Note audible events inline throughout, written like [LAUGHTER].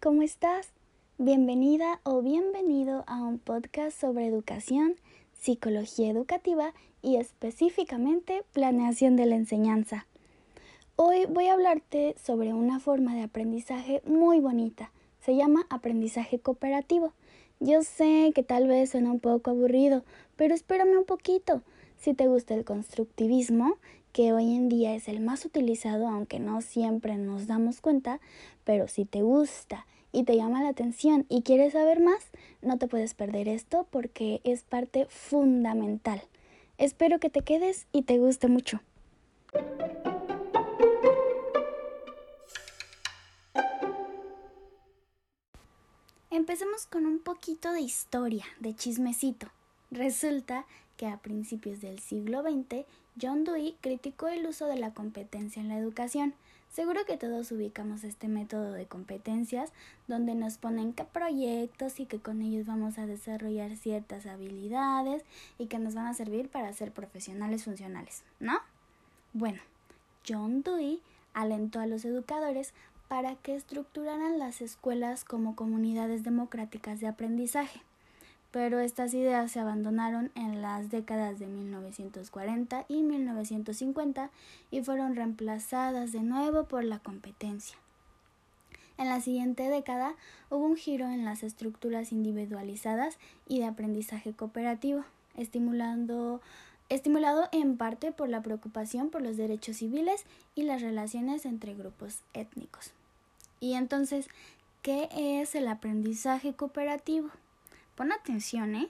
¿cómo estás? Bienvenida o bienvenido a un podcast sobre educación, psicología educativa y específicamente planeación de la enseñanza. Hoy voy a hablarte sobre una forma de aprendizaje muy bonita. Se llama aprendizaje cooperativo. Yo sé que tal vez suena un poco aburrido, pero espérame un poquito. Si te gusta el constructivismo, que hoy en día es el más utilizado, aunque no siempre nos damos cuenta, pero si te gusta y te llama la atención y quieres saber más, no te puedes perder esto porque es parte fundamental. Espero que te quedes y te guste mucho. Empecemos con un poquito de historia, de chismecito. Resulta que a principios del siglo XX, John Dewey criticó el uso de la competencia en la educación. Seguro que todos ubicamos este método de competencias donde nos ponen qué proyectos y que con ellos vamos a desarrollar ciertas habilidades y que nos van a servir para ser profesionales funcionales, ¿no? Bueno, John Dewey alentó a los educadores para que estructuraran las escuelas como comunidades democráticas de aprendizaje pero estas ideas se abandonaron en las décadas de 1940 y 1950 y fueron reemplazadas de nuevo por la competencia. En la siguiente década hubo un giro en las estructuras individualizadas y de aprendizaje cooperativo, estimulado en parte por la preocupación por los derechos civiles y las relaciones entre grupos étnicos. Y entonces, ¿qué es el aprendizaje cooperativo? Pon atención, ¿eh?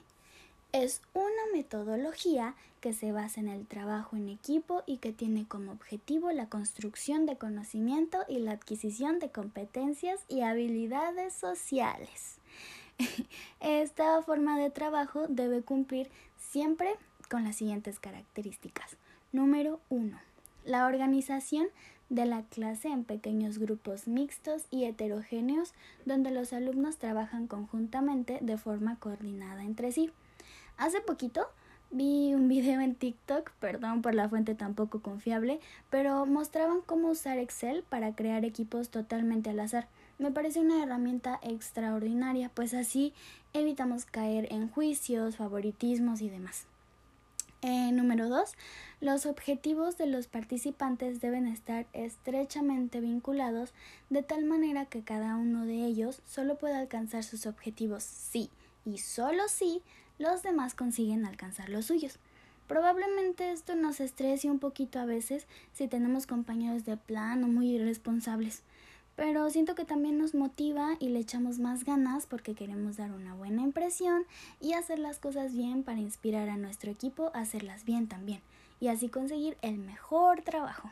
Es una metodología que se basa en el trabajo en equipo y que tiene como objetivo la construcción de conocimiento y la adquisición de competencias y habilidades sociales. [LAUGHS] Esta forma de trabajo debe cumplir siempre con las siguientes características. Número 1. La organización de la clase en pequeños grupos mixtos y heterogéneos donde los alumnos trabajan conjuntamente de forma coordinada entre sí. Hace poquito vi un video en TikTok, perdón por la fuente tan poco confiable, pero mostraban cómo usar Excel para crear equipos totalmente al azar. Me parece una herramienta extraordinaria, pues así evitamos caer en juicios, favoritismos y demás. Eh, número 2. Los objetivos de los participantes deben estar estrechamente vinculados de tal manera que cada uno de ellos solo pueda alcanzar sus objetivos si y solo si los demás consiguen alcanzar los suyos. Probablemente esto nos estrese un poquito a veces si tenemos compañeros de plano muy irresponsables pero siento que también nos motiva y le echamos más ganas porque queremos dar una buena impresión y hacer las cosas bien para inspirar a nuestro equipo a hacerlas bien también y así conseguir el mejor trabajo.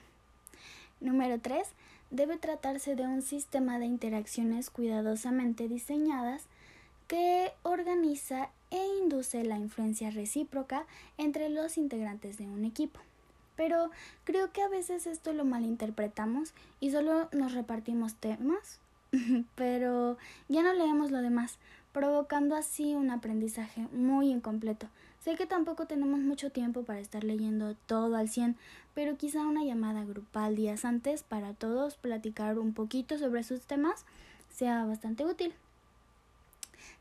Número 3. Debe tratarse de un sistema de interacciones cuidadosamente diseñadas que organiza e induce la influencia recíproca entre los integrantes de un equipo. Pero creo que a veces esto lo malinterpretamos y solo nos repartimos temas, [LAUGHS] pero ya no leemos lo demás, provocando así un aprendizaje muy incompleto. Sé que tampoco tenemos mucho tiempo para estar leyendo todo al 100, pero quizá una llamada grupal días antes para todos platicar un poquito sobre sus temas sea bastante útil.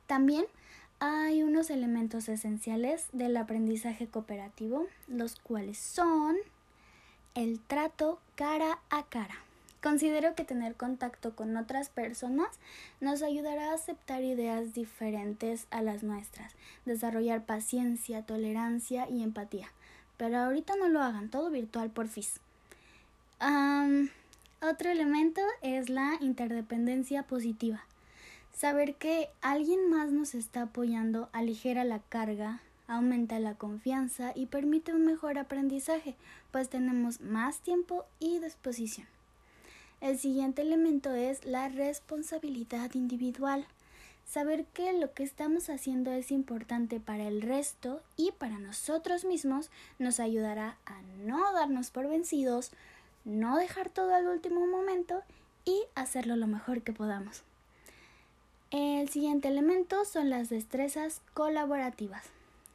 También hay unos elementos esenciales del aprendizaje cooperativo, los cuales son el trato cara a cara. Considero que tener contacto con otras personas nos ayudará a aceptar ideas diferentes a las nuestras, desarrollar paciencia, tolerancia y empatía. Pero ahorita no lo hagan, todo virtual por FIS. otro elemento es la interdependencia positiva. Saber que alguien más nos está apoyando aligera la carga, aumenta la confianza y permite un mejor aprendizaje, pues tenemos más tiempo y disposición. El siguiente elemento es la responsabilidad individual. Saber que lo que estamos haciendo es importante para el resto y para nosotros mismos nos ayudará a no darnos por vencidos, no dejar todo al último momento y hacerlo lo mejor que podamos. El siguiente elemento son las destrezas colaborativas.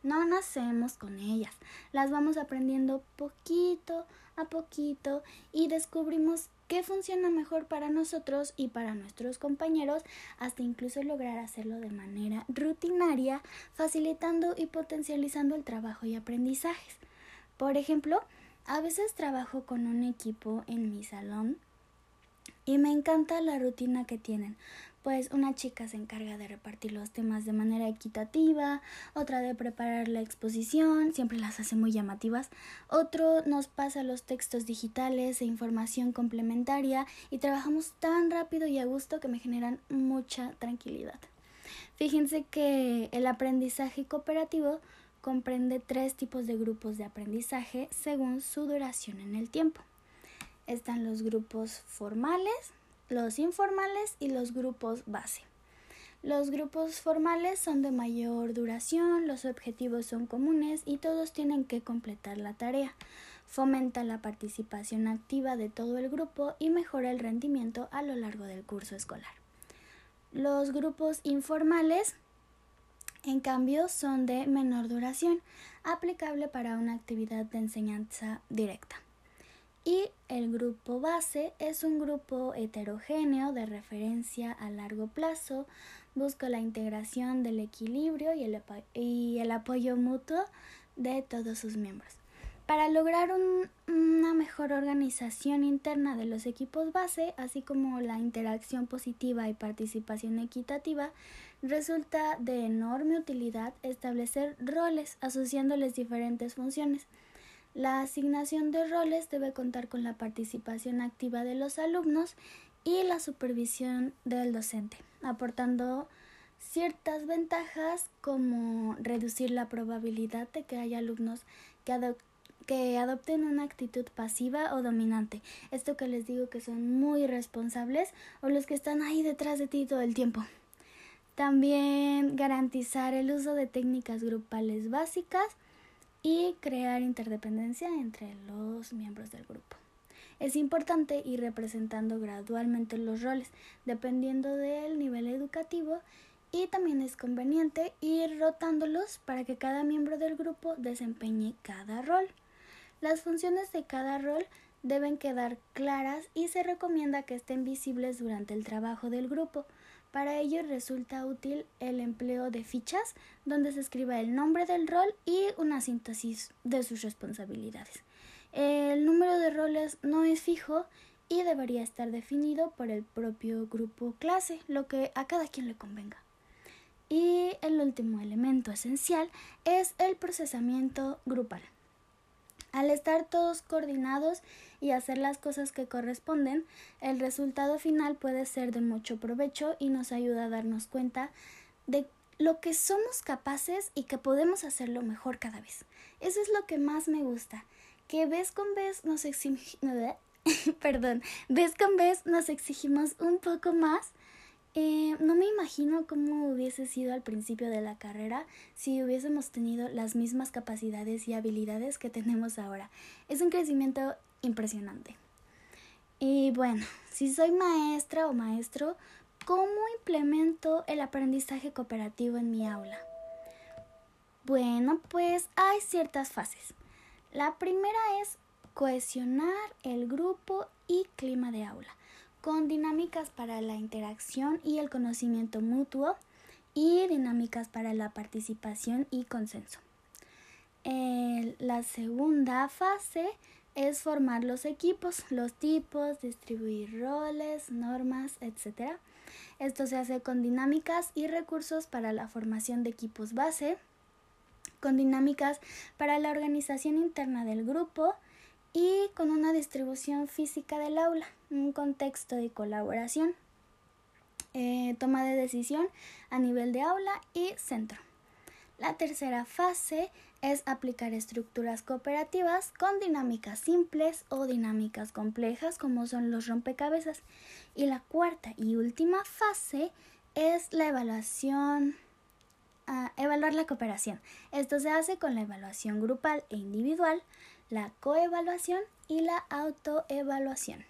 No nacemos con ellas, las vamos aprendiendo poquito a poquito y descubrimos qué funciona mejor para nosotros y para nuestros compañeros, hasta incluso lograr hacerlo de manera rutinaria, facilitando y potencializando el trabajo y aprendizajes. Por ejemplo, a veces trabajo con un equipo en mi salón y me encanta la rutina que tienen, pues una chica se encarga de repartir los temas de manera equitativa, otra de preparar la exposición, siempre las hace muy llamativas, otro nos pasa los textos digitales e información complementaria y trabajamos tan rápido y a gusto que me generan mucha tranquilidad. Fíjense que el aprendizaje cooperativo comprende tres tipos de grupos de aprendizaje según su duración en el tiempo. Están los grupos formales, los informales y los grupos base. Los grupos formales son de mayor duración, los objetivos son comunes y todos tienen que completar la tarea. Fomenta la participación activa de todo el grupo y mejora el rendimiento a lo largo del curso escolar. Los grupos informales, en cambio, son de menor duración, aplicable para una actividad de enseñanza directa. Y el grupo base es un grupo heterogéneo de referencia a largo plazo, busca la integración del equilibrio y el, apoyo mutuo de todos sus miembros. Para lograr una mejor organización interna de los equipos base, así como la interacción positiva y participación equitativa, resulta de enorme utilidad establecer roles asociándoles diferentes funciones. La asignación de roles debe contar con la participación activa de los alumnos y la supervisión del docente, aportando ciertas ventajas como reducir la probabilidad de que haya alumnos que, adopten una actitud pasiva o dominante. Esto que les digo que son muy responsables o los que están ahí detrás de ti todo el tiempo. También garantizar el uso de técnicas grupales básicas y crear interdependencia entre los miembros del grupo. Es importante ir representando gradualmente los roles, dependiendo del nivel educativo, y también es conveniente ir rotándolos para que cada miembro del grupo desempeñe cada rol. Las funciones de cada rol deben quedar claras y se recomienda que estén visibles durante el trabajo del grupo. Para ello resulta útil el empleo de fichas donde se escriba el nombre del rol y una síntesis de sus responsabilidades. El número de roles no es fijo y debería estar definido por el propio grupo clase, lo que a cada quien le convenga. Y el último elemento esencial es el procesamiento grupal. Al estar todos coordinados y hacer las cosas que corresponden, el resultado final puede ser de mucho provecho y nos ayuda a darnos cuenta de lo que somos capaces y que podemos hacerlo mejor cada vez. Eso es lo que más me gusta, que vez con vez nos exigimos, [LAUGHS] perdón, vez con vez nos exigimos un poco más eh, no me imagino cómo hubiese sido al principio de la carrera si hubiésemos tenido las mismas capacidades y habilidades que tenemos ahora. Es un crecimiento impresionante. Y bueno, si soy maestra o maestro, ¿cómo implemento el aprendizaje cooperativo en mi aula? Bueno, pues hay ciertas fases. La primera es cohesionar el grupo y clima de aula con dinámicas para la interacción y el conocimiento mutuo y dinámicas para la participación y consenso. la segunda fase es formar los equipos, los tipos, distribuir roles, normas, etc. Esto se hace con dinámicas y recursos para la formación de equipos base, con dinámicas para la organización interna del grupo, y con una distribución física del aula, un contexto de colaboración, eh, toma de decisión a nivel de aula y centro. La tercera fase es aplicar estructuras cooperativas con dinámicas simples o dinámicas complejas como son los rompecabezas. Y la cuarta y última fase es la evaluación, ah, evaluar la cooperación. Esto se hace con la evaluación grupal e individual, la coevaluación y la autoevaluación.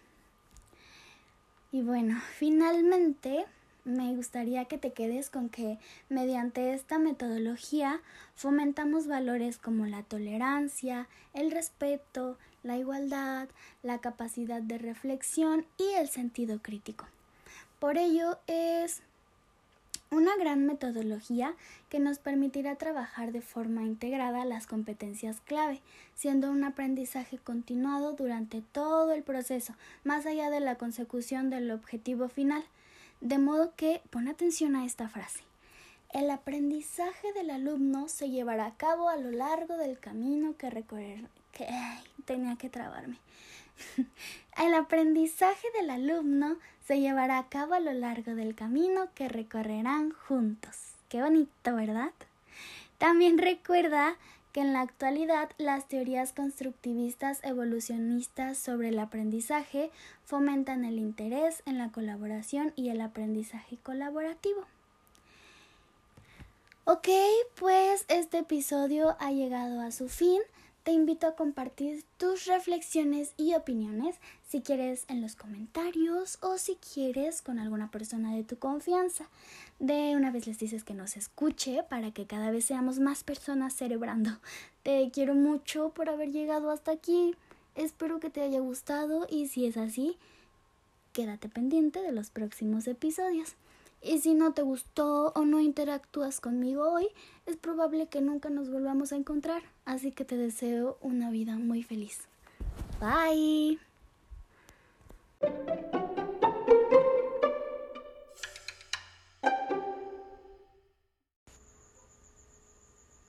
Y bueno, finalmente me gustaría que te quedes con que mediante esta metodología fomentamos valores como la tolerancia, el respeto, la igualdad, la capacidad de reflexión y el sentido crítico. Por ello es una gran metodología que nos permitirá trabajar de forma integrada las competencias clave, siendo un aprendizaje continuado durante todo el proceso, más allá de la consecución del objetivo final. De modo que pon atención a esta frase. El aprendizaje del alumno se llevará a cabo a lo largo del camino que recorrer. Que, tenía que trabarme. [LAUGHS] El aprendizaje del alumno se llevará a cabo a lo largo del camino que recorrerán juntos. Qué bonito, ¿verdad? También recuerda que en la actualidad las teorías constructivistas evolucionistas sobre el aprendizaje fomentan el interés en la colaboración y el aprendizaje colaborativo. Ok, pues este episodio ha llegado a su fin. Te invito a compartir tus reflexiones y opiniones si quieres en los comentarios o si quieres con alguna persona de tu confianza. De una vez les dices que nos escuche para que cada vez seamos más personas cerebrando. Te quiero mucho por haber llegado hasta aquí. Espero que te haya gustado y si es así, quédate pendiente de los próximos episodios. Y si no te gustó o no interactúas conmigo hoy, es probable que nunca nos volvamos a encontrar. Así que te deseo una vida muy feliz. Bye.